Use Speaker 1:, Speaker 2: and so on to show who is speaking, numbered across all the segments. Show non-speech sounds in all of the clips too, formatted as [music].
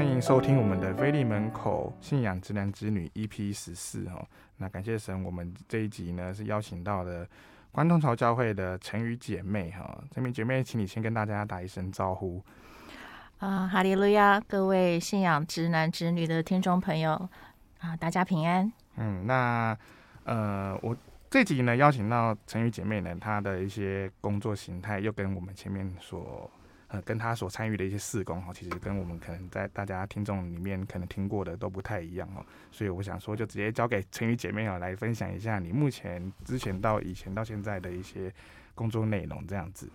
Speaker 1: 欢迎收听我们的菲利门口信仰直男之女 EP 十四哈。那感谢神，我们这一集呢是邀请到了关东潮教会的陈宇姐妹哈。这名姐妹，请你先跟大家打一声招呼。
Speaker 2: 啊，哈利路亚！各位信仰直男直女的听众朋友啊，大家平安。
Speaker 1: 嗯，那呃，我这集呢邀请到陈宇姐妹呢，她的一些工作形态又跟我们前面所。呃，跟他所参与的一些事工哈，其实跟我们可能在大家听众里面可能听过的都不太一样哦，所以我想说，就直接交给陈宇姐妹哦来分享一下你目前之前到以前到现在的一些工作内容这样子。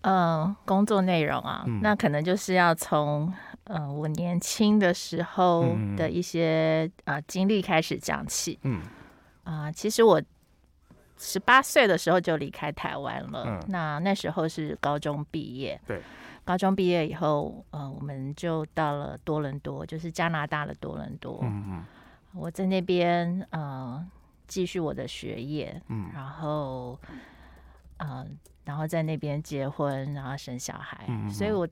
Speaker 2: 嗯，工作内容啊，嗯、那可能就是要从呃我年轻的时候的一些啊、嗯呃、经历开始讲起。嗯，啊、呃，其实我。十八岁的时候就离开台湾了。嗯，那那时候是高中毕业。对，高中毕业以后，呃，我们就到了多伦多，就是加拿大的多伦多。嗯嗯，我在那边呃继续我的学业。嗯，然后呃，然后在那边结婚，然后生小孩。嗯嗯，所以我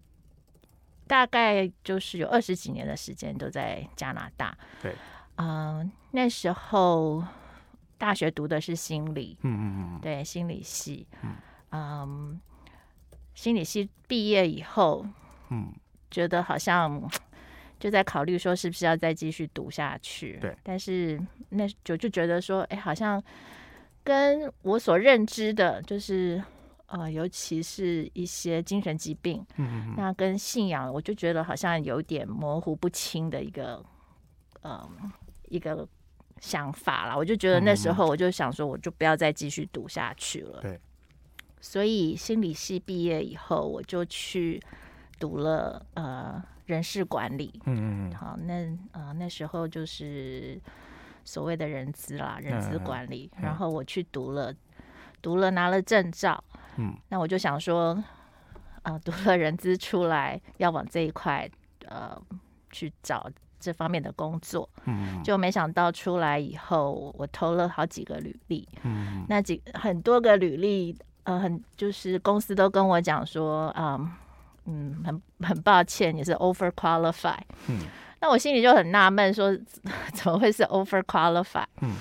Speaker 2: 大概就是有二十几年的时间都在加拿大。对，嗯、呃，那时候。大学读的是心理，嗯嗯嗯，对，心理系，嗯，嗯，心理系毕业以后，嗯，觉得好像就在考虑说是不是要再继续读下去，对，但是那就就觉得说，哎，好像跟我所认知的，就是呃，尤其是一些精神疾病，嗯嗯，那跟信仰，我就觉得好像有点模糊不清的一个，嗯，一个。想法啦，我就觉得那时候我就想说，我就不要再继续读下去了。对，所以心理系毕业以后，我就去读了呃人事管理。嗯嗯好，那呃那时候就是所谓的人资啦，人资管理。然后我去读了，读了拿了证照。嗯，那我就想说，啊、呃，读了人资出来，要往这一块呃去找。这方面的工作，嗯，就没想到出来以后，我投了好几个履历，嗯，那几很多个履历，呃，很就是公司都跟我讲说，嗯嗯，很很抱歉，你是 over qualified，嗯，那我心里就很纳闷，说 [laughs] 怎么会是 over qualified？嗯，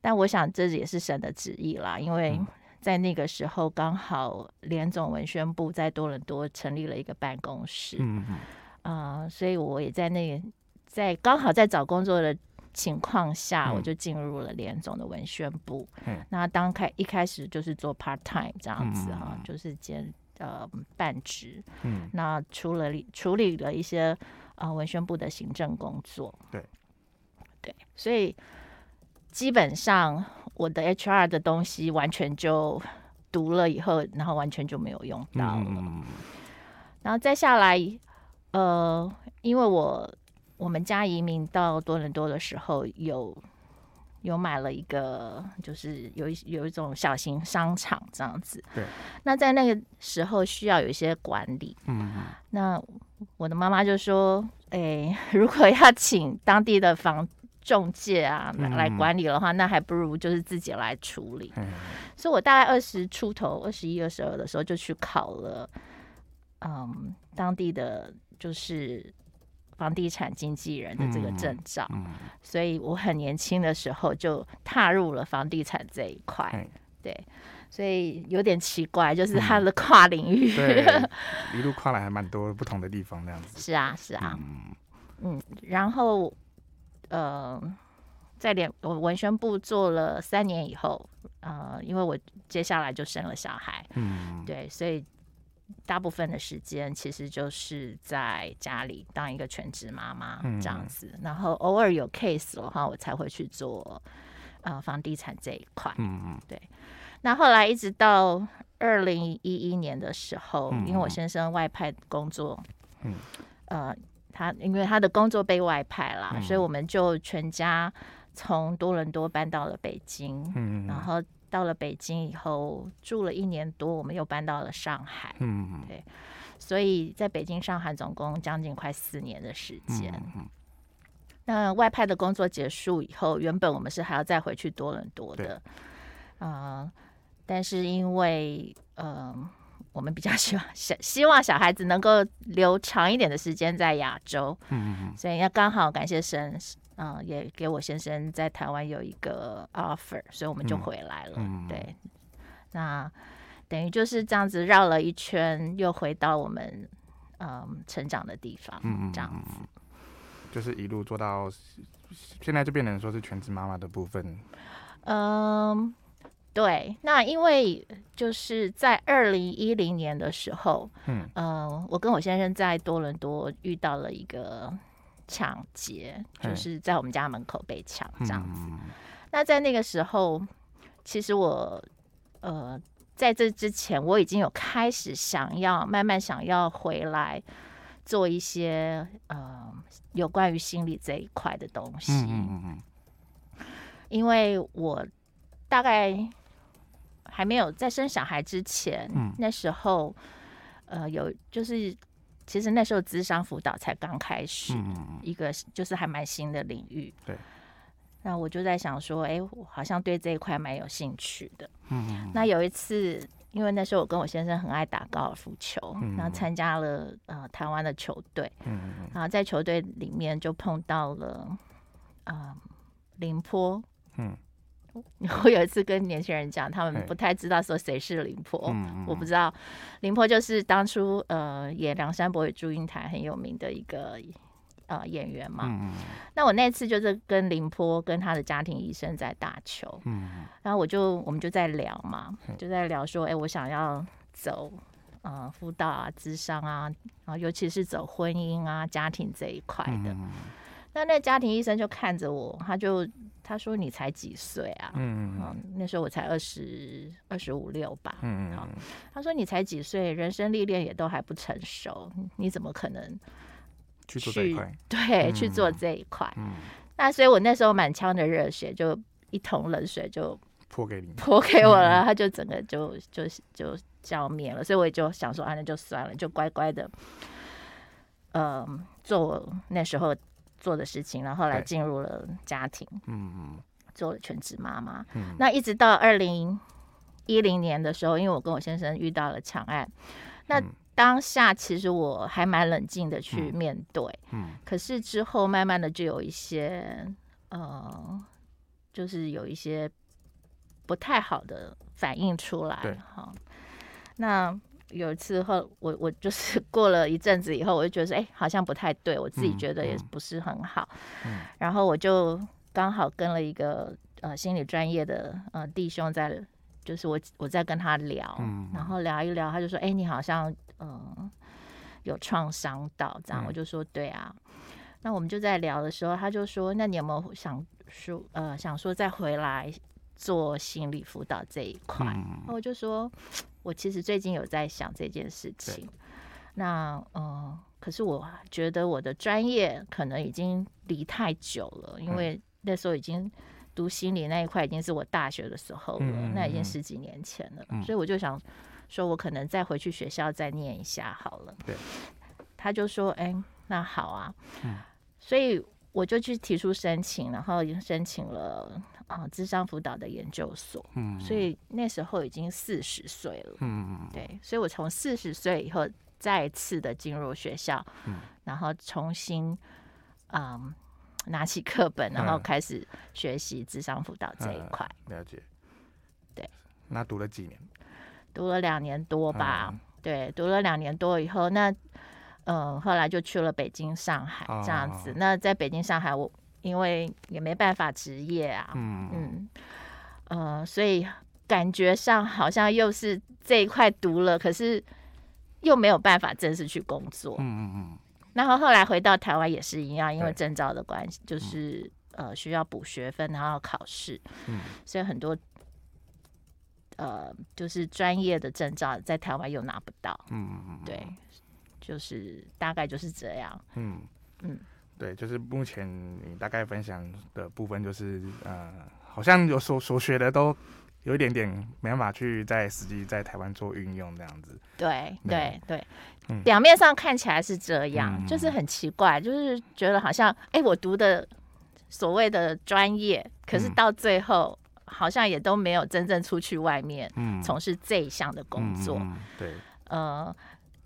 Speaker 2: 但我想这也是神的旨意啦，因为在那个时候刚好联总文宣部在多伦多成立了一个办公室，嗯嗯，啊、呃，所以我也在那个。在刚好在找工作的情况下，嗯、我就进入了联总的文宣部。嗯，那当开一开始就是做 part time 这样子哈，嗯、就是兼呃半职。嗯，那处理处理了一些呃文宣部的行政工作。对，对，所以基本上我的 HR 的东西完全就读了以后，然后完全就没有用到了。嗯、然后再下来，呃，因为我。我们家移民到多伦多的时候有，有有买了一个，就是有一有一种小型商场这样子。对。那在那个时候需要有一些管理。嗯哼。那我的妈妈就说：“哎，[laughs] 如果要请当地的房中介啊来管理的话，嗯、那还不如就是自己来处理。嗯。所以我大概二十出头，二十一、二十二的时候就去考了，嗯，当地的就是。房地产经纪人的这个证照，嗯嗯、所以我很年轻的时候就踏入了房地产这一块。嗯、对，所以有点奇怪，就是他的跨领域，
Speaker 1: 嗯、一路跨来还蛮多不同的地方，这样子。
Speaker 2: 是啊，是啊，嗯，嗯，然后呃，在联我文宣部做了三年以后，呃，因为我接下来就生了小孩，嗯，对，所以。大部分的时间其实就是在家里当一个全职妈妈这样子，嗯、然后偶尔有 case 的话，我才会去做呃房地产这一块。嗯嗯，对。那后来一直到二零一一年的时候，嗯、因为我先生外派工作，嗯，呃，他因为他的工作被外派了，嗯、所以我们就全家从多伦多搬到了北京。嗯，然后。到了北京以后住了一年多，我们又搬到了上海。嗯，对，所以在北京、上海总共将近快四年的时间。嗯，那外派的工作结束以后，原本我们是还要再回去多伦多的。啊对、呃，但是因为呃，我们比较希望小希望小孩子能够留长一点的时间在亚洲，
Speaker 1: 嗯嗯，
Speaker 2: 所以要刚好感谢神，嗯、呃，也给我先生在台湾有一个 offer，所以我们就回来了。嗯、对，那等于就是这样子绕了一圈，又回到我们嗯、呃、成长的地方，嗯这样子，
Speaker 1: 就是一路做到现在，就变成说是全职妈妈的部分。
Speaker 2: 嗯。对，那因为就是在二零一零年的时候，嗯、呃，我跟我先生在多伦多遇到了一个抢劫，就是在我们家门口被抢这样子。嗯、那在那个时候，其实我呃在这之前，我已经有开始想要慢慢想要回来做一些呃有关于心理这一块的东西，嗯嗯嗯，因为我大概。还没有在生小孩之前，嗯、那时候，呃，有就是，其实那时候智商辅导才刚开始，一个就是还蛮新的领域。对。那我就在想说，哎，我好像对这一块蛮有兴趣的。嗯。那有一次，因为那时候我跟我先生很爱打高尔夫球，嗯、然后参加了呃台湾的球队，嗯，然后在球队里面就碰到了啊、呃、林坡，嗯。[laughs] 我有一次跟年轻人讲，他们不太知道说谁是林波，嗯、我不知道。林波就是当初呃演《梁山伯与祝英台》很有名的一个呃演员嘛。嗯、那我那次就是跟林波跟他的家庭医生在打球，嗯、然后我就我们就在聊嘛，就在聊说，哎、欸，我想要走呃辅导啊、智商啊，然后尤其是走婚姻啊、家庭这一块的。嗯、那那家庭医生就看着我，他就。他说：“你才几岁啊？嗯，嗯，那时候我才二十二十五六吧。嗯，好，他说你才几岁，人生历练也都还不成熟，你怎么可能去，
Speaker 1: 去做这一块？
Speaker 2: 对，嗯、去做这一块。嗯，那所以我那时候满腔的热血就一桶冷水就泼给你，泼给我了，嗯、他就整个就就就浇灭了。所以我也就想说，啊，那就算了，就乖乖的，嗯、呃，做那时候。”做的事情，然后来进入了家庭，嗯嗯，做了全职妈妈。嗯，那一直到二零一零年的时候，因为我跟我先生遇到了抢案，那当下其实我还蛮冷静的去面对，嗯，可是之后慢慢的就有一些，呃，就是有一些不太好的反应出来，对，好，那。有一次后，我我就是 [laughs] 过了一阵子以后，我就觉得说，哎、欸，好像不太对，我自己觉得也不是很好。嗯嗯、然后我就刚好跟了一个呃心理专业的呃弟兄在，就是我我在跟他聊，嗯、然后聊一聊，他就说，哎、欸，你好像嗯、呃、有创伤到这样，嗯、我就说对啊。那我们就在聊的时候，他就说，那你有没有想说呃想说再回来做心理辅导这一块？嗯、我就说。我其实最近有在想这件事情，那嗯、呃，可是我觉得我的专业可能已经离太久了，因为那时候已经读心理那一块已经是我大学的时候了，嗯、那已经十几年前了，嗯、所以我就想说，我可能再回去学校再念一下好了。对，他就说，哎，那好啊，嗯、所以我就去提出申请，然后申请了。啊，智商辅导的研究所，嗯，所以那时候已经四十岁了，嗯，对，所以我从四十岁以后再次的进入学校，嗯，然后重新，嗯，拿起课本，然后开始学习智商辅导这一块，
Speaker 1: 了解，
Speaker 2: 对，
Speaker 1: 那读了几年？
Speaker 2: 读了两年多吧，对，读了两年多以后，那，嗯，后来就去了北京、上海这样子。那在北京、上海，我。因为也没办法职业啊，嗯嗯，呃，所以感觉上好像又是这一块读了，可是又没有办法正式去工作，嗯嗯嗯。然后后来回到台湾也是一样，因为证照的关系，就是呃需要补学分，然后考试，嗯，所以很多呃就是专业的证照在台湾又拿不到，嗯嗯嗯，对，就是大概就是这样，嗯嗯。
Speaker 1: 对，就是目前你大概分享的部分，就是呃，好像有所所学的都有一点点没办法去在实际在台湾做运用这样子。
Speaker 2: 对对对，嗯、[laughs] 表面上看起来是这样，嗯、就是很奇怪，就是觉得好像哎，我读的所谓的专业，可是到最后好像也都没有真正出去外面从事这一项的工作。嗯嗯嗯、对。呃，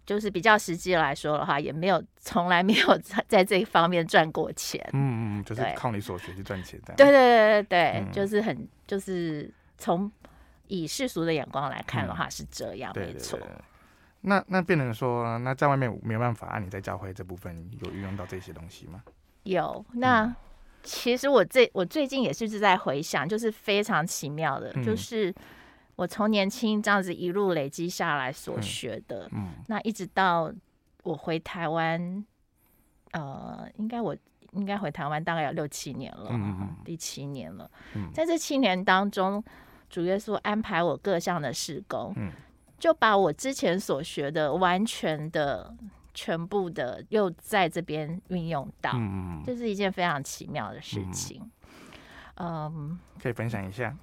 Speaker 2: 就是比较实际来说的话，也没有 [laughs] 从来没有在在这一方面赚过钱。
Speaker 1: 嗯嗯，就是靠你所学去赚钱的。
Speaker 2: 对对对对对，嗯、就是很就是从以世俗的眼光来看的话是这样，嗯、没错。
Speaker 1: 那那变成说，那在外面没有办法，按你在教会这部分有运用到这些东西吗？
Speaker 2: 有。那、嗯、其实我最我最近也是在回想，就是非常奇妙的，嗯、就是我从年轻这样子一路累积下来所学的，嗯，嗯那一直到我回台湾，呃，应该我应该回台湾大概有六七年了，嗯嗯第七年了。嗯、在这七年当中，主耶稣安排我各项的施工，嗯。就把我之前所学的完全的全部的又在这边运用到，嗯，这是一件非常奇妙的事情。嗯，
Speaker 1: 可以分享一下，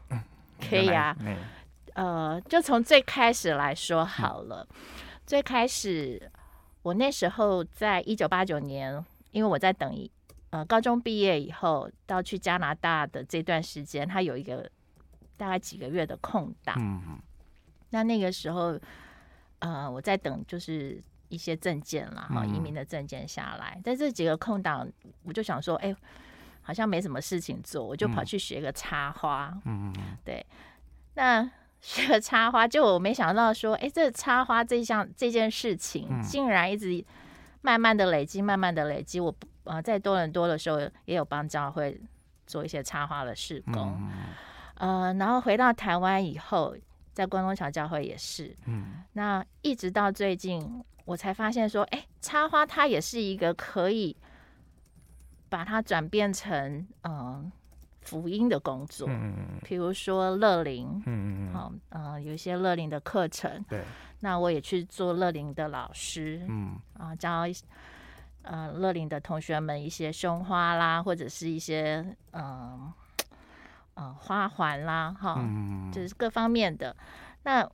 Speaker 2: 可以啊。[laughs] 呃，就从最开始来说好了。最开始，我那时候在一九八九年，因为我在等一呃高中毕业以后到去加拿大的这段时间，它有一个大概几个月的空档。嗯。那那个时候，呃，我在等就是一些证件啦，哈，移民的证件下来。在这几个空档，我就想说，哎，好像没什么事情做，我就跑去学个插花。嗯嗯，对。那学个插花，就我没想到说，哎，这插花这项这件事情，竟然一直慢慢的累积，慢慢的累积。我呃在多伦多的时候，也有帮教会做一些插花的事工。呃，然后回到台湾以后。在关东桥教会也是，嗯，那一直到最近，我才发现说，哎、欸，插花它也是一个可以把它转变成嗯、呃、福音的工作，嗯嗯，比如说乐龄，嗯嗯好，呃，有一些乐龄的课程，对，那我也去做乐龄的老师，嗯，啊，教呃乐龄的同学们一些胸花啦，或者是一些嗯。呃呃，花环啦，哈，嗯、就是各方面的，那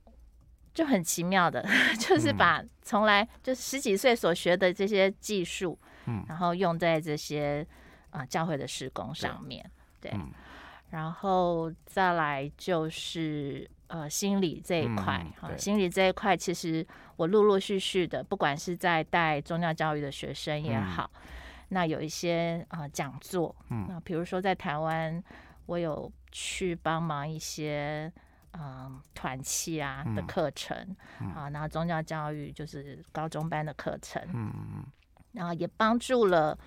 Speaker 2: 就很奇妙的，[laughs] 就是把从来就十几岁所学的这些技术，嗯，然后用在这些啊、呃、教会的施工上面，对，嗯、然后再来就是呃心理这一块，哈、嗯，心理这一块其实我陆陆续续的，不管是在带宗教教育的学生也好，嗯、那有一些啊、呃、讲座，嗯，那比如说在台湾。我有去帮忙一些嗯团契啊的课程、啊，然后宗教教育就是高中班的课程，嗯嗯，然后也帮助了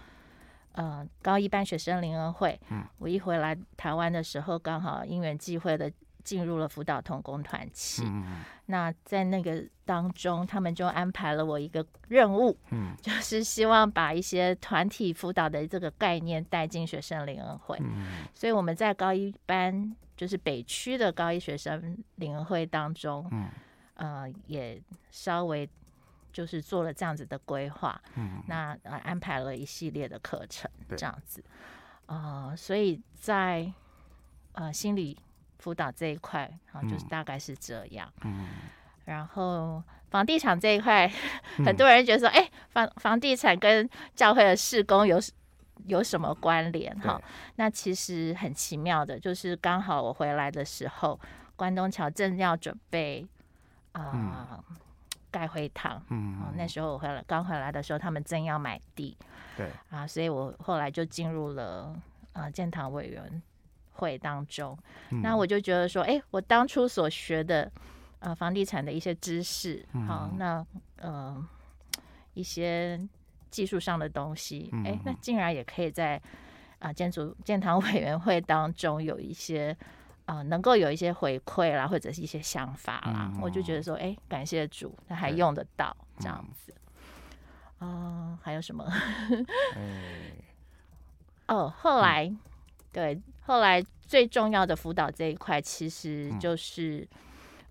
Speaker 2: 呃高一班学生灵恩会。嗯，我一回来台湾的时候，刚好因缘际会的。进入了辅导童工团契，嗯、那在那个当中，他们就安排了我一个任务，嗯、[laughs] 就是希望把一些团体辅导的这个概念带进学生灵恩会。嗯、所以我们在高一班，就是北区的高一学生灵恩会当中，嗯、呃，也稍微就是做了这样子的规划，嗯、那安排了一系列的课程，这样子，啊所以在呃心理。辅导这一块，啊，就是大概是这样。嗯，然后房地产这一块，[laughs] 嗯、很多人觉得说，哎、欸，房房地产跟教会的施工有有什么关联？哈，那其实很奇妙的，就是刚好我回来的时候，关东桥正要准备啊、呃嗯、盖会堂。嗯，那时候我回来刚回来的时候，他们正要买地。对。啊，所以我后来就进入了啊、呃、建堂委员会当中，那我就觉得说，哎、欸，我当初所学的呃房地产的一些知识，好，那呃一些技术上的东西，哎、欸，那竟然也可以在啊、呃、建筑建堂委员会当中有一些啊、呃、能够有一些回馈啦，或者是一些想法啦，我就觉得说，哎、欸，感谢主，那还用得到这样子。嗯、呃，还有什么？[laughs] 哦，后来。对，后来最重要的辅导这一块，其实就是、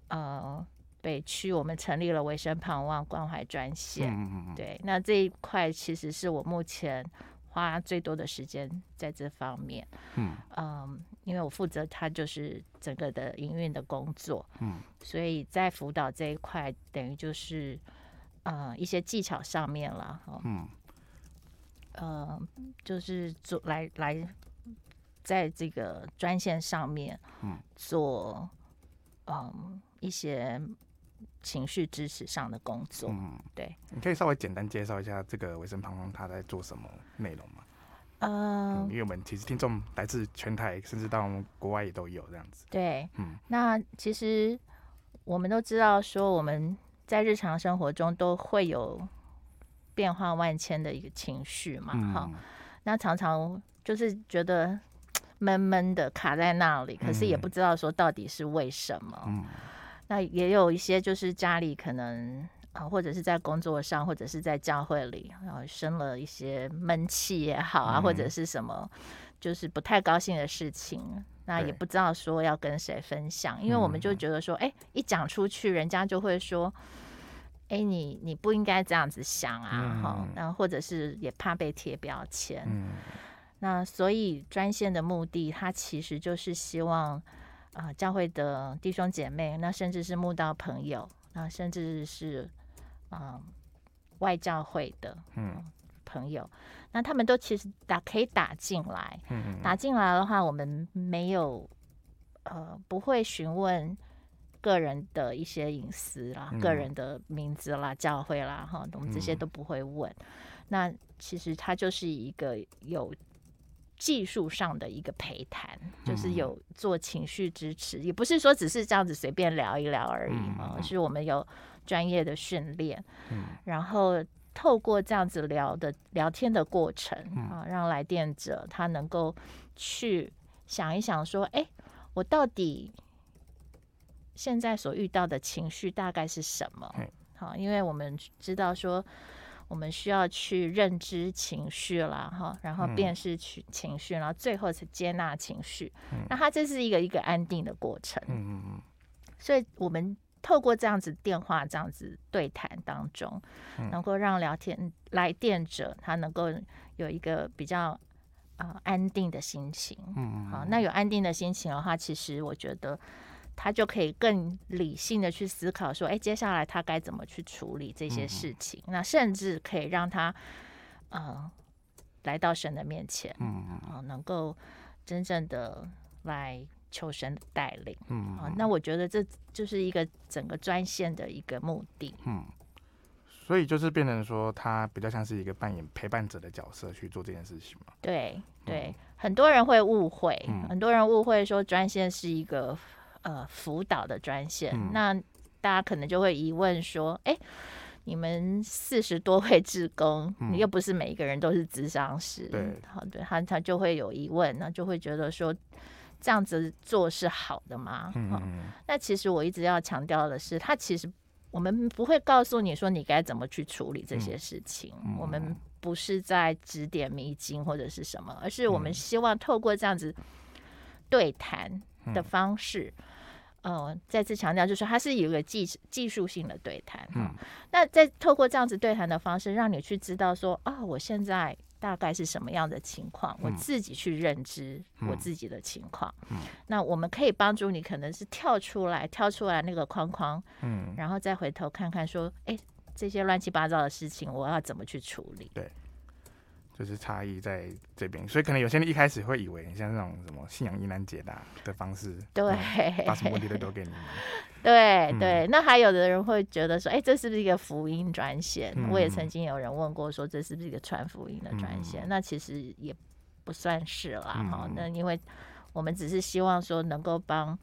Speaker 2: 嗯、呃北区我们成立了维生盼望关怀专线。嗯嗯、对，那这一块其实是我目前花最多的时间在这方面。嗯，呃、因为我负责他就是整个的营运的工作。嗯，所以在辅导这一块，等于就是呃一些技巧上面了。嗯，呃，就是做来来。在这个专线上面，嗯做嗯一些情绪支持上的工作。
Speaker 1: 嗯，
Speaker 2: 对，
Speaker 1: 你可以稍微简单介绍一下这个微声旁风他在做什么内容吗？
Speaker 2: 呃、嗯，
Speaker 1: 因为我们其实听众来自全台，甚至到国外也都有这样子。
Speaker 2: 对，嗯，那其实我们都知道，说我们在日常生活中都会有变化万千的一个情绪嘛，哈、嗯，那常常就是觉得闷闷的卡在那里，可是也不知道说到底是为什么。嗯，那也有一些就是家里可能。啊，或者是在工作上，或者是在教会里，然后生了一些闷气也好啊，嗯、或者是什么，就是不太高兴的事情，那也不知道说要跟谁分享，因为我们就觉得说，哎、欸，一讲出去，人家就会说，哎、欸，你你不应该这样子想啊，哈、嗯，然后或者是也怕被贴标签，嗯、那所以专线的目的，它其实就是希望啊、呃，教会的弟兄姐妹，那甚至是慕道朋友，那甚至是。嗯，外教会的嗯。朋友，那他们都其实打可以打进来，嗯，打进来的话，我们没有呃不会询问个人的一些隐私啦，个人的名字啦，教会啦哈，我们这些都不会问。那其实他就是一个有技术上的一个陪谈，就是有做情绪支持，也不是说只是这样子随便聊一聊而已嘛，而是我们有。专业的训练，嗯，然后透过这样子聊的聊天的过程啊，让来电者他能够去想一想，说，哎，我到底现在所遇到的情绪大概是什么？好，因为我们知道说，我们需要去认知情绪啦，哈，然后辨识情情绪，然后最后是接纳情绪。那它这是一个一个安定的过程。嗯嗯嗯，所以我们。透过这样子电话这样子对谈当中，能够让聊天来电者他能够有一个比较啊、呃、安定的心情。嗯，好，那有安定的心情的话，其实我觉得他就可以更理性的去思考说，哎，接下来他该怎么去处理这些事情？那甚至可以让他呃来到神的面前，嗯嗯，能够真正的来。求神的带领，嗯啊，那我觉得这就是一个整个专线的一个目的，嗯，
Speaker 1: 所以就是变成说，他比较像是一个扮演陪伴者的角色去做这件事情嘛。
Speaker 2: 对对，嗯、很多人会误会，嗯、很多人误会说专线是一个呃辅导的专线，嗯、那大家可能就会疑问说，哎，你们四十多位志工，嗯、你又不是每一个人都是咨商师，对，好，对他他就会有疑问，那就会觉得说。这样子做是好的吗？嗯，嗯，那其实我一直要强调的是，他其实我们不会告诉你说你该怎么去处理这些事情。嗯，我们不是在指点迷津或者是什么，而是我们希望透过这样子对谈的方式，嗯，呃，再次强调就是它是有一个技技术性的对谈。嗯，那在透过这样子对谈的方式，让你去知道说啊，我现在。大概是什么样的情况？我自己去认知我自己的情况。嗯，那我们可以帮助你，可能是跳出来，跳出来那个框框，嗯，然后再回头看看，说，哎，这些乱七八糟的事情，我要怎么去处理？对。就是差异在这边，所以可能有些人一开始会以为你像那种什么信仰疑难解答的方式，对，嗯、把什么问题都丢给你们。[laughs] 对对，那还有的人会觉得说，哎、欸，这是不是一个福音专线？嗯、我也曾经有人问过说，这是不是一个传福音的专线？嗯、那其实也不算是啦，哈、嗯。那因为我们只是希望说，能够帮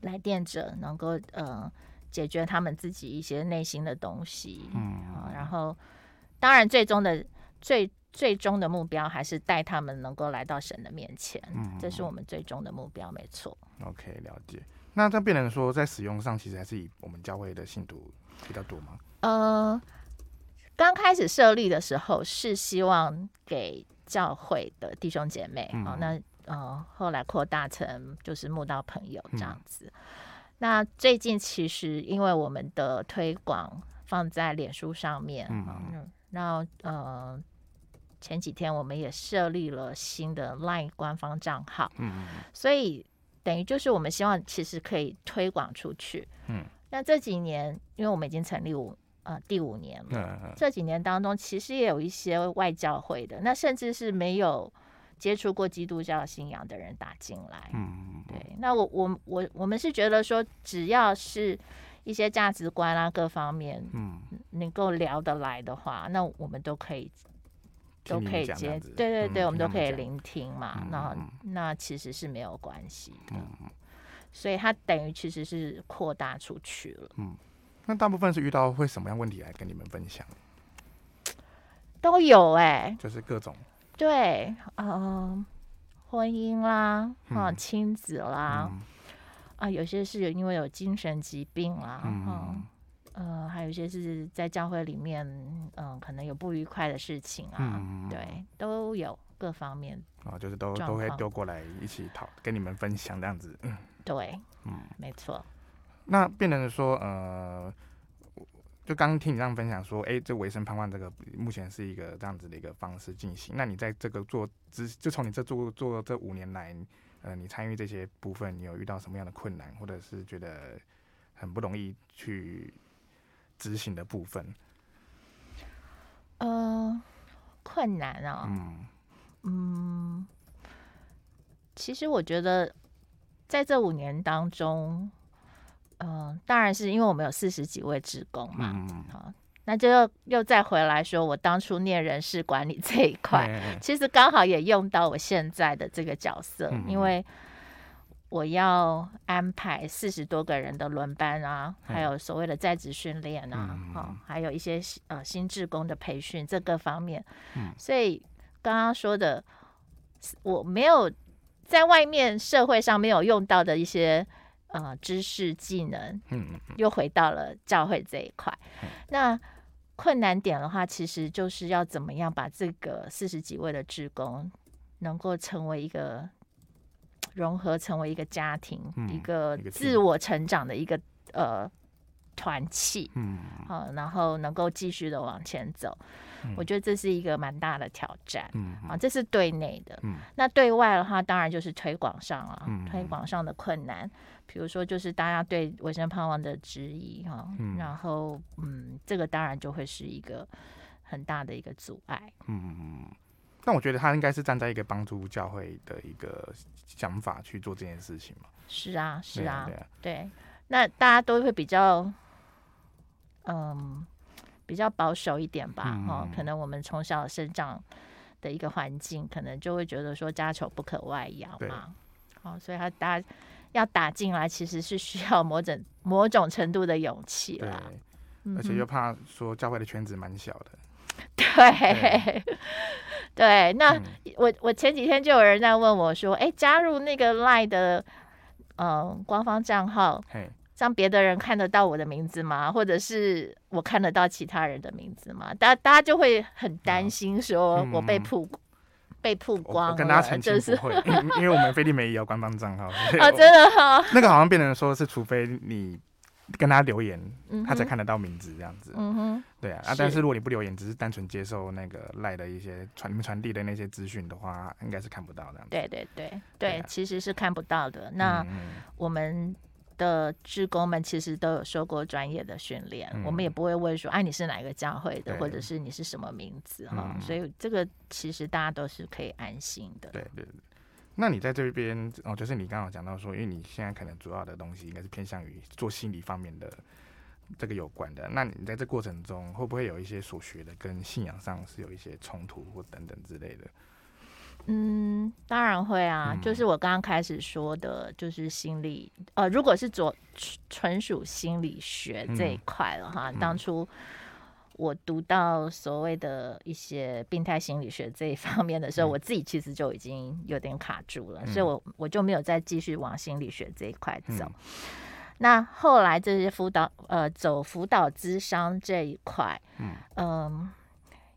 Speaker 2: 来电者能够呃解决他们自己一些内心的东西，嗯，然后当然最终的最。最终的目标还是带他们能够来到神的面前，嗯，这是我们最终的目标，没错。OK，了解。那这变成说，在使用上，其实还是以我们教会的信徒比较多吗？呃，刚开始设立的时候是希望给教会的弟兄姐妹，嗯、哦，那呃，后来扩大成就是慕道朋友这样子。嗯、那最近其实因为我们的推广放在脸书上面，嗯，嗯然后呃。前几天我们也设立了新的 LINE 官方账号，嗯，所以等于就是我们希望其实可以推广出去，嗯。那这几年，因为我们已经成立五呃第五年了，嗯嗯，这几年当中其实也有一些外教会的，那甚至是没有接触过基督教信仰的人打进来，嗯，对。那我我我我们是觉得说，只要是一些价值观啊各方面，嗯，能够聊得来的话，那我们都可以都可以接，对对对，嗯、我们都可以聆听嘛。嗯、那那其实是没有关系的，嗯、所以它等于其实是扩大出去了。
Speaker 1: 嗯，那大部分是遇到会什么样问题来跟你们分享？
Speaker 2: 都有哎、欸，
Speaker 1: 就是各种
Speaker 2: 对，嗯、呃，婚姻啦，啊，亲子啦。嗯啊，有些是因为有精神疾病啦，嗯，呃，还有一些是在教会里面，嗯，可能有不愉快的事情啊，嗯、对，都有各方面
Speaker 1: 啊，就是都都会丢过来一起讨，跟你们分享这样子，嗯，
Speaker 2: 对，嗯，没错。
Speaker 1: 那变成说，呃，就刚刚听你这样分享说，哎、欸，这维生盼望这个目前是一个这样子的一个方式进行。那你在这个做之，就从你这做做这五年来。呃，你参与这些部分，你有遇到什么样的困难，或者是觉得很不容易去执行的部分？
Speaker 2: 呃，困难啊、哦，嗯。嗯，其实我觉得在这五年当中，嗯、呃，当然是因为我们有四十几位职工嘛，嗯。啊那就又又再回来说，我当初念人事管理这一块，其实刚好也用到我现在的这个角色，嗯、因为我要安排四十多个人的轮班啊，嗯、还有所谓的在职训练啊，嗯、哦，还有一些呃新职工的培训这各方面，嗯、所以刚刚说的我没有在外面社会上没有用到的一些呃知识技能，嗯，又回到了教会这一块，嗯、那。困难点的话，其实就是要怎么样把这个四十几位的职工能够成为一个融合，成为一个家庭，嗯、一个自我成长的一个呃团契，嗯，好，然后能够继续的往前走。嗯、我觉得这是一个蛮大的挑战，嗯，啊，这是对内的，嗯，那对外的话，当然就是推广上啊，嗯、推广上的困难。比如说，就是大家对卫生盼望的质疑哈，嗯、然后嗯，这个当然就会是一个很大的一个阻碍。嗯
Speaker 1: 嗯嗯，但我觉得他应该是站在一个帮助教会的一个想法去做这件事情嘛。
Speaker 2: 是啊，是啊，对，啊对。那大家都会比较嗯比较保守一点吧，哈、嗯，可能我们从小生长的一个环境，可能就会觉得说家丑不可外扬嘛。好对，所以他大家。要打进来，其实是需要某种 [laughs] 某种程度的勇气啦。
Speaker 1: 对，而且又怕说教会的圈子蛮小的。[laughs]
Speaker 2: 对，对，对，那、嗯、我我前几天就有人在问我说：“哎，加入那个 Line 的呃官方账号，嘿让别的人看得到我的名字吗？或者是我看得到其他人的名字吗？”大家大家就会很担心说我被曝被曝光，
Speaker 1: 我跟大家澄清不会，因因为我们菲利梅也有官方账号。
Speaker 2: 哦，真的哈。[laughs] 那
Speaker 1: 个好像变成说是，除非你跟他留言，他才看得到名字这样子。嗯哼。对啊，啊，但是如果你不留言，只是单纯接受那个赖的一些传你们传递的那些资讯的话，应该是看不到的。
Speaker 2: 对对对对，其实是看不到的。那我们。的职工们其实都有受过专业的训练，嗯、我们也不会问说，哎、啊，你是哪个教会的，或者是你是什么名字哈，嗯、所以这个其实大家都是可以安心的。
Speaker 1: 对对对。那你在这边哦，就是你刚刚讲到说，因为你现在可能主要的东西应该是偏向于做心理方面的这个有关的，那你在这过程中会不会有一些所学的跟信仰上是有一些冲突或等等之类的？
Speaker 2: 嗯，当然会啊，嗯、就是我刚刚开始说的，就是心理，呃，如果是做纯属心理学这一块了哈，嗯、当初我读到所谓的一些病态心理学这一方面的时候，嗯、我自己其实就已经有点卡住了，嗯、所以我我就没有再继续往心理学这一块走。嗯、那后来这些辅导，呃，走辅导咨商这一块，嗯。呃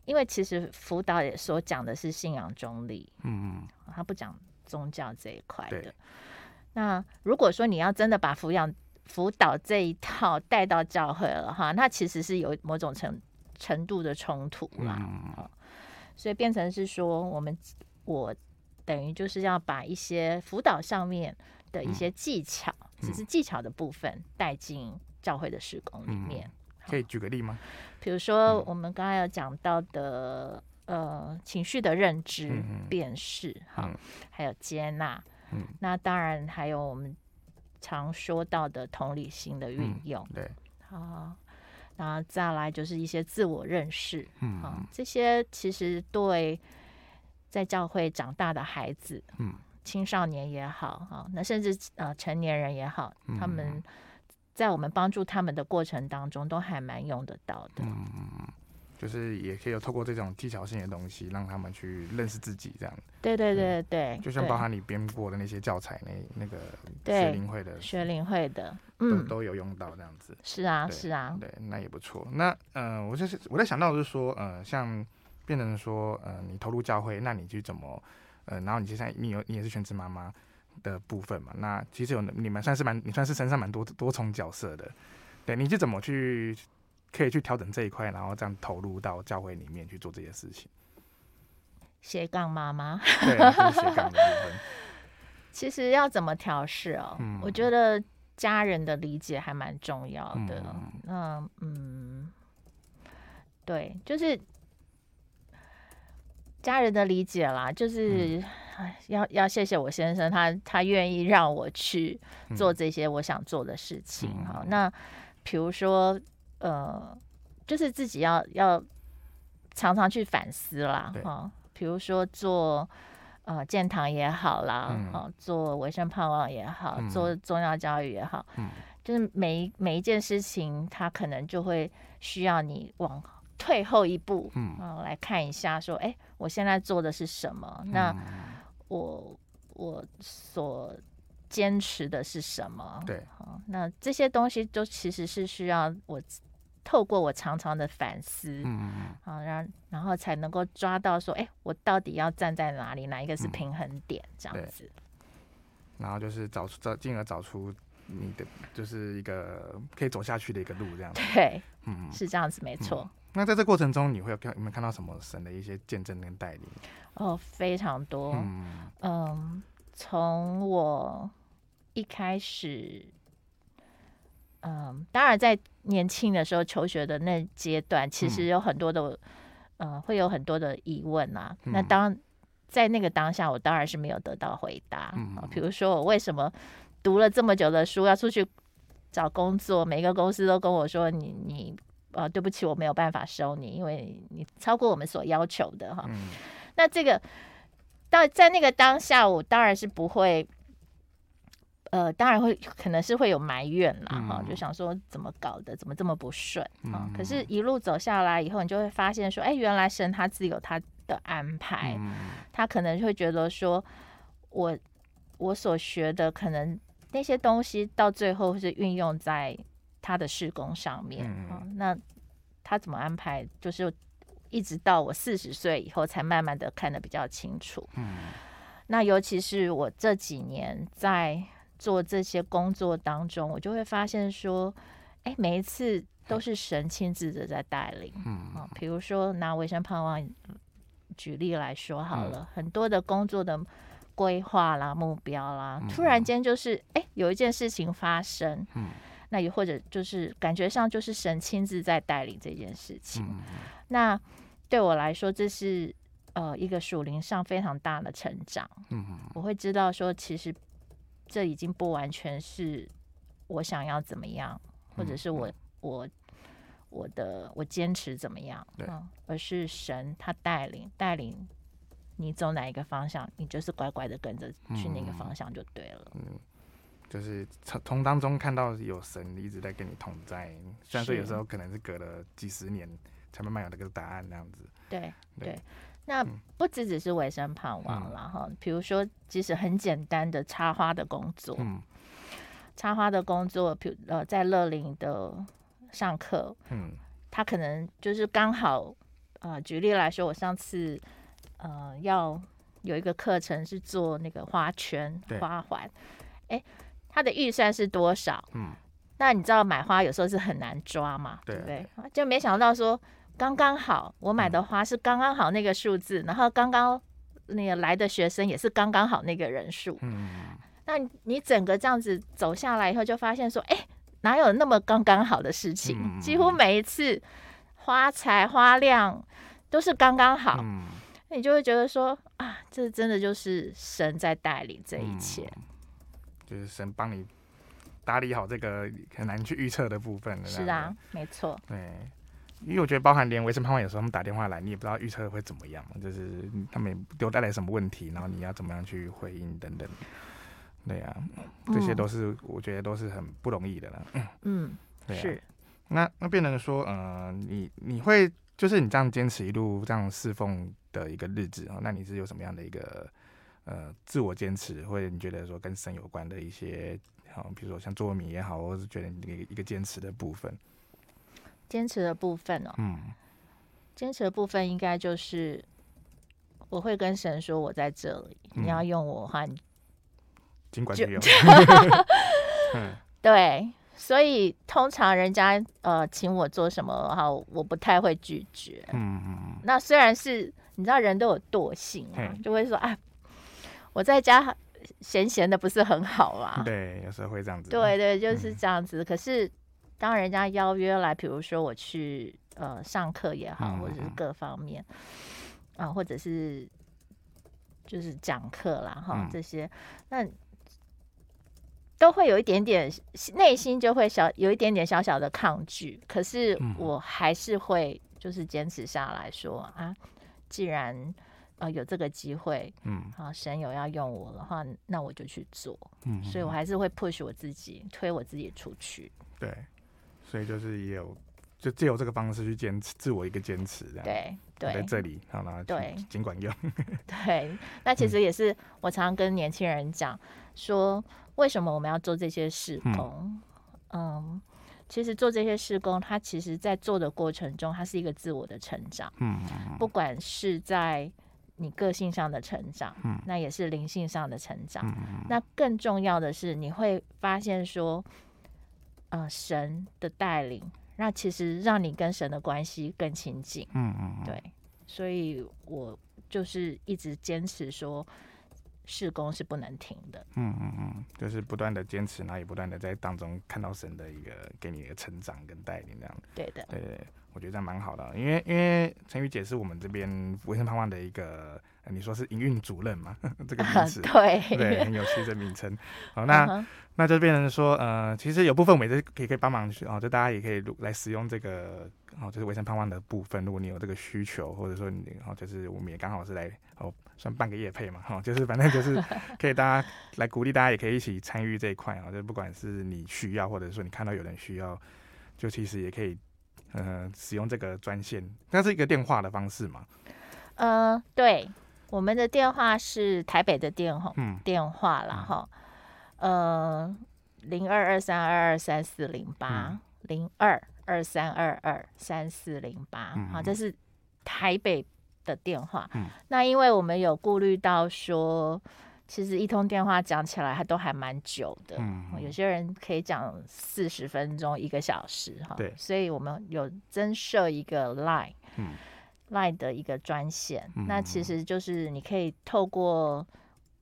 Speaker 2: 因为其实辅导也所讲的是信仰中立，嗯嗯，他不讲宗教这一块的。那如果说你要真的把抚养辅导这一套带到教会了哈，那其实是有某种程程度的冲突啦。嗯、所以变成是说，我们我等于就是要把一些辅导上面的一些技巧，嗯、只是技巧的部分带进教会的施工里面。嗯
Speaker 1: 可以举个例吗？
Speaker 2: 比如说我们刚刚有讲到的，嗯、呃，情绪的认知、辨识，哈，还有接纳，嗯，那当然还有我们常说到的同理心的运用，
Speaker 1: 嗯、对，
Speaker 2: 好，然后再来就是一些自我认识，嗯，啊，这些其实对在教会长大的孩子，嗯，青少年也好，啊，那甚至呃成年人也好，他们在我们帮助他们的过程当中，都还蛮用得到的，
Speaker 1: 嗯。就是也可以有透过这种技巧性的东西，让他们去认识自己，这样。
Speaker 2: 对对对对，
Speaker 1: 嗯、就像包含你编过的那些教材，那那个学龄会的
Speaker 2: 学龄会的，
Speaker 1: 嗯，都，都有用到这样子。
Speaker 2: 是啊，是啊，
Speaker 1: 对，那也不错。那嗯、呃，我就是我在想到就是说，呃，像变成说，呃，你投入教会，那你去怎么，呃，然后你现在你有你也是全职妈妈的部分嘛？那其实有你们算是蛮，你算是身上蛮多多重角色的，对，你是怎么去？可以去调整这一块，然后这样投入到教会里面去做这些事情。
Speaker 2: 斜杠妈妈，
Speaker 1: 对，就是斜杠的部分。[laughs]
Speaker 2: 其实要怎么调试哦？嗯、我觉得家人的理解还蛮重要的。嗯嗯，对，就是家人的理解啦。就是要要谢谢我先生，他他愿意让我去做这些我想做的事情。好、嗯，那比如说。呃，就是自己要要常常去反思啦，哈，比如说做呃建堂也好啦，嗯、做维生盼望也好，嗯、做宗教教育也好，嗯、就是每一每一件事情，它可能就会需要你往退后一步，嗯、呃，来看一下，说，哎、欸，我现在做的是什么？嗯、那我我所。坚持的是什么？
Speaker 1: 对，
Speaker 2: 好，那这些东西都其实是需要我透过我常常的反思，嗯嗯，好，然后然后才能够抓到说，哎，我到底要站在哪里？哪一个是平衡点？嗯、这样子。
Speaker 1: 然后就是找出找，进而找出你的就是一个可以走下去的一个路，这样子。
Speaker 2: 对，嗯，是这样子，没错、嗯。
Speaker 1: 那在这过程中，你会有看有没有看到什么神的一些见证跟带领？
Speaker 2: 哦，非常多。嗯，嗯，从我。一开始，嗯，当然在年轻的时候求学的那阶段，其实有很多的，嗯，呃、会有很多的疑问啊。嗯、那当在那个当下，我当然是没有得到回答。嗯，比如说我为什么读了这么久的书要出去找工作，每个公司都跟我说你你呃对不起，我没有办法收你，因为你超过我们所要求的哈。嗯、那这个到在那个当下，我当然是不会。呃，当然会，可能是会有埋怨啦，哈、嗯，就想说怎么搞的，怎么这么不顺啊？嗯、可是，一路走下来以后，你就会发现说，哎，原来神他自有他的安排，嗯、他可能会觉得说，我我所学的，可能那些东西到最后是运用在他的事工上面。那他怎么安排？就是一直到我四十岁以后，才慢慢的看得比较清楚。嗯，那尤其是我这几年在。做这些工作当中，我就会发现说，哎，每一次都是神亲自的在带领。嗯啊，比如说拿维生盼望举例来说好了，嗯、很多的工作的规划啦、目标啦，突然间就是哎，有一件事情发生。嗯，那也或者就是感觉上就是神亲自在带领这件事情。嗯、那对我来说，这是呃一个属灵上非常大的成长。嗯，我会知道说，其实。这已经不完全是我想要怎么样，或者是我、嗯、我我的我坚持怎么样，对、嗯，而是神他带领带领你走哪一个方向，你就是乖乖的跟着去那个方向就对了。嗯，嗯，就是从从当中看到有神一直在跟你同在，虽然说有时候可能是隔了几十年才慢慢有那个答案那样子。对对。对那不只只是维生盼望了哈，比、嗯、如说，即使很简单的插花的工作，嗯、插花的工作，比如呃，在乐林的上课，嗯，他可能就是刚好，呃，举例来说，我上次呃要有一个课程是做那个花圈、花环，哎、欸，他的预算是多少？嗯，那你知道买花有时候是很难抓嘛，对不对？就没想到说。刚刚好，我买的花是刚刚好那个数字，嗯、然后刚刚那个来的学生也是刚刚好那个人数。嗯，那你整个这样子走下来以后，就发现说，哎，哪有那么刚刚好的事情？嗯、几乎每一次花材花量都是刚刚好。嗯，那你就会觉得说，啊，这真的就是神在带领这一切，嗯、就是神帮你
Speaker 1: 打理好这个很难去预测的部分。
Speaker 2: 是啊，没错。
Speaker 1: 对，因为我觉得包含连维生胖胖有时候他们打电话来，你也不知道预测会怎么样，就是他们给我带来什么问题，然后你要怎么样去回应等等。对啊，这些都是我觉得都是很不容易的了。
Speaker 2: 嗯，[clears throat]
Speaker 1: 对啊，
Speaker 2: 是。
Speaker 1: 那那变成说，呃，你你会就是你这样坚持一路这样侍奉的一个日子哦，那你是有什么样的一个呃自我坚持，或者你觉得说跟神有关的一些，好，比如说像做米也好，或是觉得你一个坚持的部分。
Speaker 2: 坚持的部分哦，嗯，坚持的部分应该就是我会跟神说，我在这里，嗯、你要用我的话，你
Speaker 1: 尽管去用。[laughs] [laughs]
Speaker 2: 嗯，对。所以通常人家呃请我做什么哈，我不太会拒绝。嗯嗯。那虽然是你知道人都有惰性啊，就会说啊，我在家闲闲的不是很好啊。
Speaker 1: 对，有时候会这样子。
Speaker 2: 对对，就是这样子。可是当人家邀约来，比如说我去呃上课也好，或者是各方面啊，或者是就是讲课啦哈这些，那。都会有一点点内心就会小有一点点小小的抗拒，可是我还是会就是坚持下来说啊，既然呃有这个机会，嗯，啊神有要用我的话，那我就去做，嗯，所以我还是会 push 我自己，推我自己出去。
Speaker 1: 对，所以就是也有就借由这个方式去坚持自我一个坚持这样，
Speaker 2: 对对，
Speaker 1: 在这里好了，对，尽管用。[laughs]
Speaker 2: 对，那其实也是我常常跟年轻人讲说。为什么我们要做这些事工？嗯，嗯，其实做这些事工，它其实在做的过程中，它是一个自我的成长。嗯，不管是在你个性上的成长，嗯，那也是灵性上的成长。嗯，那更重要的是，你会发现说，呃，神的带领，那其实让你跟神的关系更亲近。嗯嗯，对，所以我就是一直坚持说。事工是不能停的，
Speaker 1: 嗯嗯嗯，就是不断的坚持，然后也不断的在当中看到神的一个给你的成长跟带领这样。
Speaker 2: 对的，
Speaker 1: 对对，我觉得这样蛮好的，因为因为陈宇姐是我们这边维生胖胖的一个，你说是营运主任嘛，[laughs] 这个名词，
Speaker 2: 对
Speaker 1: 对，很有趣的名称。好，[laughs] 那、uh. 那就变成说，呃，其实有部分我们也可以可以帮忙去哦，就大家也可以来使用这个。哦，就是维生胖胖的部分，如果你有这个需求，或者说你哦，就是我们也刚好是来哦，算半个业配嘛，哈、哦，就是反正就是可以大家来鼓励大家，也可以一起参与这一块啊、哦，就不管是你需要，或者说你看到有人需要，就其实也可以嗯、呃、使用这个专线，那是一个电话的方式嘛？
Speaker 2: 呃，对，我们的电话是台北的电话，嗯，电话啦哈，呃，零二二三二二三四零八零二。二三二二三四零八，好，这是台北的电话。嗯、那因为我们有顾虑到说，其实一通电话讲起来还都还蛮久的，嗯、有些人可以讲四十分钟、一个小时，哈。对，所以我们有增设一个 Line，嗯，Line 的一个专线。嗯、那其实就是你可以透过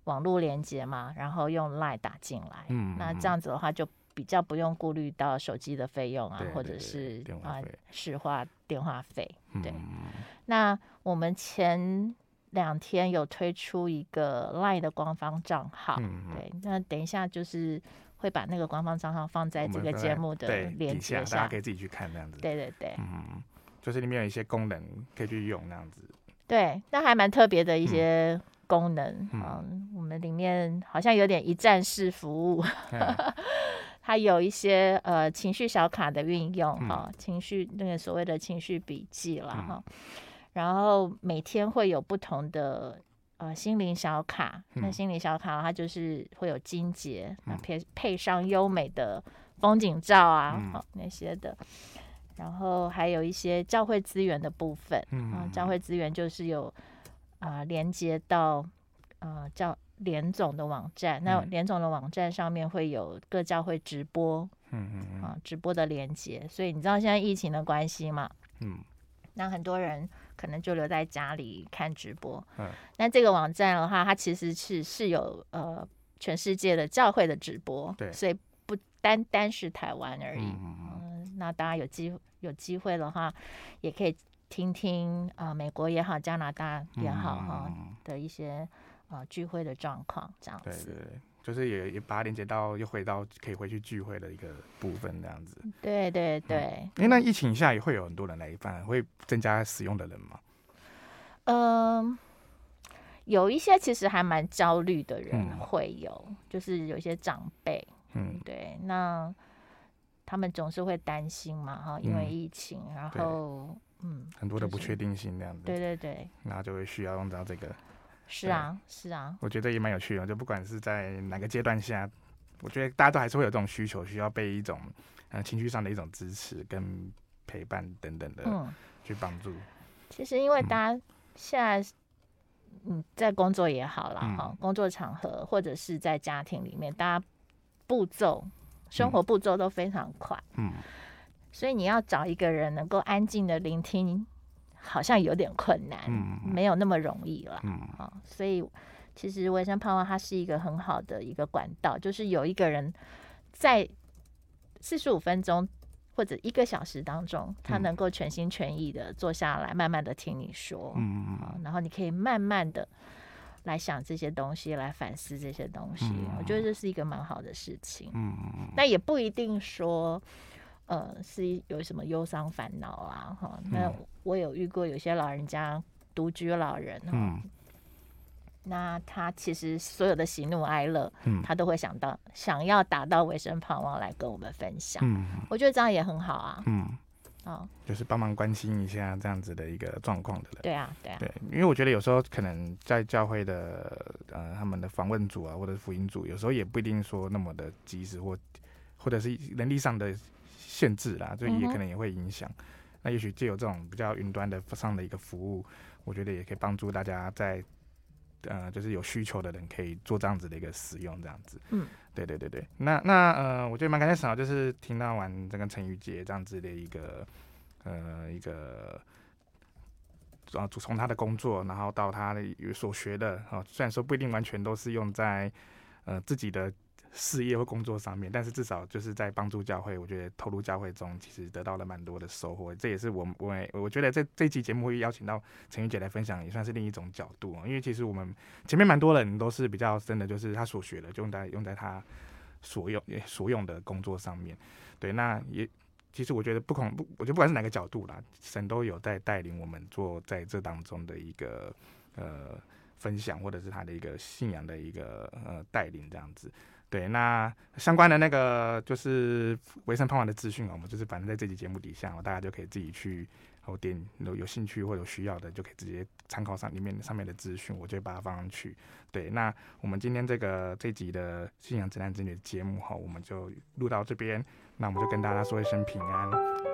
Speaker 2: 网络连接嘛，然后用 Line 打进来。嗯，那这样子的话就。比较不用顾虑到手机的费用啊，或者是啊市话电话费。对，嗯、那我们前两天有推出一个 LINE 的官方账号，对，那等一下就是会把那个官方账号放在这个节目的链接下，
Speaker 1: 大家可以自己去看那样子。
Speaker 2: 对对对，
Speaker 1: 嗯，就是里面有一些功能可以去用那样子。
Speaker 2: 对，那还蛮特别的一些功能啊，嗯嗯、我们里面好像有点一站式服务。[laughs] 嗯还有一些呃情绪小卡的运用哈，嗯、情绪那个所谓的情绪笔记了哈，嗯、然后每天会有不同的呃心灵小卡，嗯、那心灵小卡它就是会有金节，那、嗯、配配上优美的风景照啊，那些的，然后还有一些教会资源的部分，嗯，嗯，教会资源就是有啊、呃、连接到呃教。联总的网站，那联总的网站上面会有各教会直播，嗯嗯嗯，啊，直播的连接。所以你知道现在疫情的关系嘛？嗯，那很多人可能就留在家里看直播。嗯，那这个网站的话，它其实是是有呃全世界的教会的直播，对，所以不单单是台湾而已。嗯，嗯，那大家有机有机会的话，也可以听听啊，呃，美国也好，加拿大也好哈，嗯，的一些。啊，聚会的状况这样子，对对对，
Speaker 1: 就是也也把它连接到又回到可以回去聚会的一个部分这样子。
Speaker 2: 对对对。
Speaker 1: 因为那疫情下也会有很多人来办，会增加使用的人吗？
Speaker 2: 嗯，有一些其实还蛮焦虑的人会有，嗯、就是有一些长辈，嗯，对，那他们总是会担心嘛，哈，因为疫情，嗯、然后嗯，
Speaker 1: 很多的不确定性这样子，
Speaker 2: 对对对，
Speaker 1: 然后就会需要用到这个。
Speaker 2: 是啊，是啊，
Speaker 1: 我觉得也蛮有趣的。就不管是在哪个阶段下，我觉得大家都还是会有这种需求，需要被一种呃情绪上的一种支持跟陪伴等等的嗯去帮助。嗯。
Speaker 2: 其实因为大家现在嗯在工作也好啦，哈、嗯，工作场合或者是在家庭里面，大家步骤生活步骤都非常快，嗯，所以你要找一个人能够安静的聆听。好像有点困难，嗯、没有那么容易了，嗯、哦，所以其实维生胖胖它是一个很好的一个管道，就是有一个人在四十五分钟或者一个小时当中，他能够全心全意的坐下来，慢慢的听你说，嗯、哦、然后你可以慢慢的来想这些东西，来反思这些东西，嗯、我觉得这是一个蛮好的事情，嗯，那也不一定说。呃，是有什么忧伤烦恼啊？哈，那我有遇过有些老人家独居老人，嗯，那他其实所有的喜怒哀乐，嗯，他都会想到想要打到维生盼望来跟我们分享，嗯，我觉得这样也很好啊，嗯，哦，
Speaker 1: 就是帮忙关心一下这样子的一个状况的人，
Speaker 2: 对啊，对啊，
Speaker 1: 对，因为我觉得有时候可能在教会的呃他们的访问组啊，或者是福音组，有时候也不一定说那么的及时或或者是能力上的。限制啦，所以也可能也会影响。嗯、那也许借由这种比较云端的上的一个服务，我觉得也可以帮助大家在呃，就是有需求的人可以做这样子的一个使用，这样子。嗯，对对对对。那那呃，我觉得蛮感谢啊，就是听到完这个陈宇杰这样子的一个呃一个啊，从他的工作，然后到他的所学的啊，虽然说不一定完全都是用在呃自己的。事业或工作上面，但是至少就是在帮助教会，我觉得投入教会中，其实得到了蛮多的收获。这也是我我我觉得这这期节目会邀请到陈玉姐来分享，也算是另一种角度。因为其实我们前面蛮多人都是比较真的，就是他所学的就用在用在他所用所用的工作上面。对，那也其实我觉得不恐不，我觉得不管是哪个角度啦，神都有在带领我们做在这当中的一个呃分享，或者是他的一个信仰的一个呃带领这样子。对，那相关的那个就是维生胖胖的资讯，我们就是反正在这期节目底下，大家就可以自己去后点有有兴趣或有需要的，就可以直接参考上里面上面的资讯，我就会把它放上去。对，那我们今天这个这集的信仰指南之旅节目哈，我们就录到这边，那我们就跟大家说一声平安。